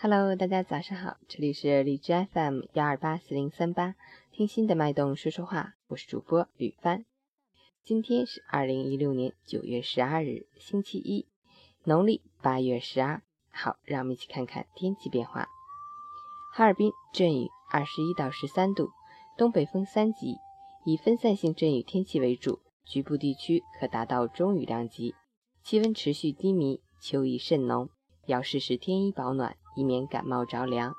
Hello，大家早上好，这里是荔枝 FM 幺二八四零三八，听心的脉动说说话，我是主播吕帆。今天是二零一六年九月十二日，星期一，农历八月十二。好，让我们一起看看天气变化。哈尔滨阵雨，二十一到十三度，东北风三级，以分散性阵雨天气为主，局部地区可达到中雨量级，气温持续低迷，秋意甚浓，要适时添衣保暖。以免感冒着凉。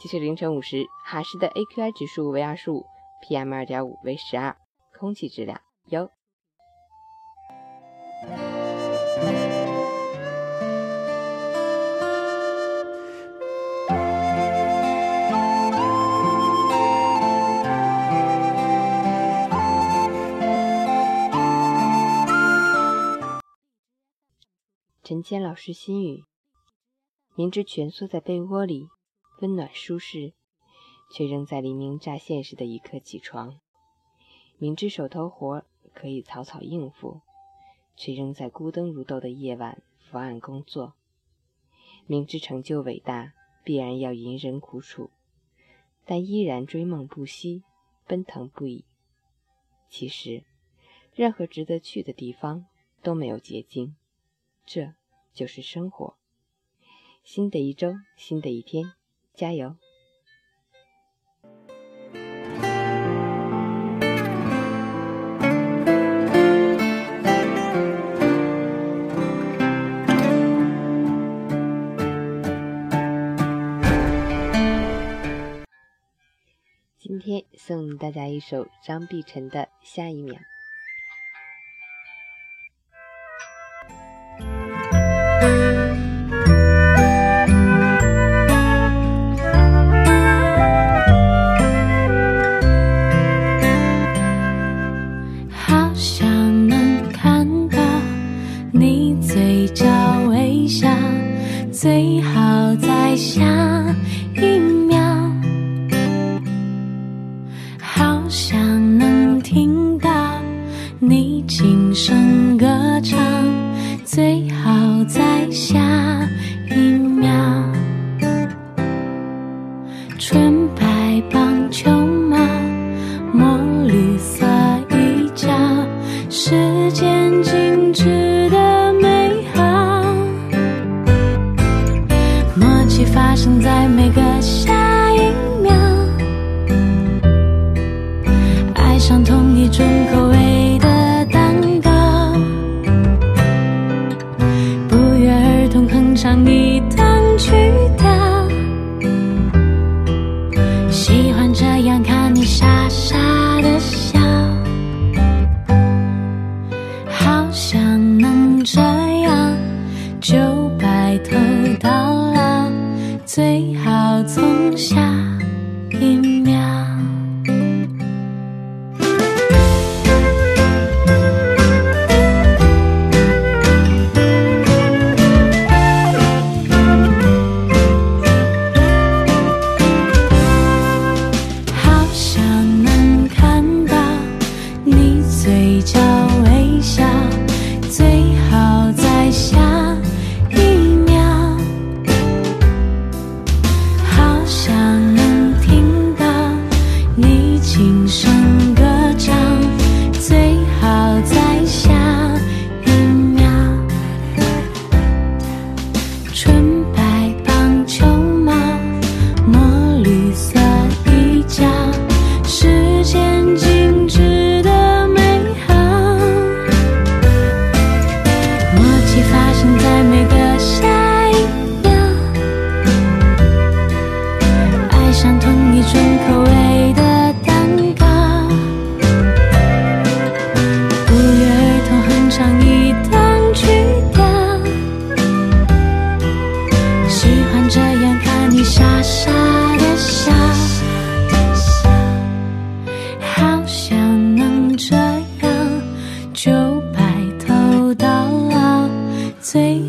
截至凌晨五时，哈市的 AQI 指数为二十五，PM 二点五为十二，空气质量优。陈谦老师心语。明知蜷缩在被窝里温暖舒适，却仍在黎明乍现时的一刻起床；明知手头活可以草草应付，却仍在孤灯如豆的夜晚伏案工作；明知成就伟大必然要隐忍苦楚，但依然追梦不息，奔腾不已。其实，任何值得去的地方都没有捷径，这就是生活。新的一周，新的一天，加油！今天送大家一首张碧晨的《下一秒》。最好在下一秒，好想能听到你轻声歌唱。最好在下一秒，纯白棒球上同一种口味的蛋糕，不约而同哼唱一段曲调，喜欢这样看你傻傻的笑，好想能这样就白头到老。最好从下。起发生在每个。take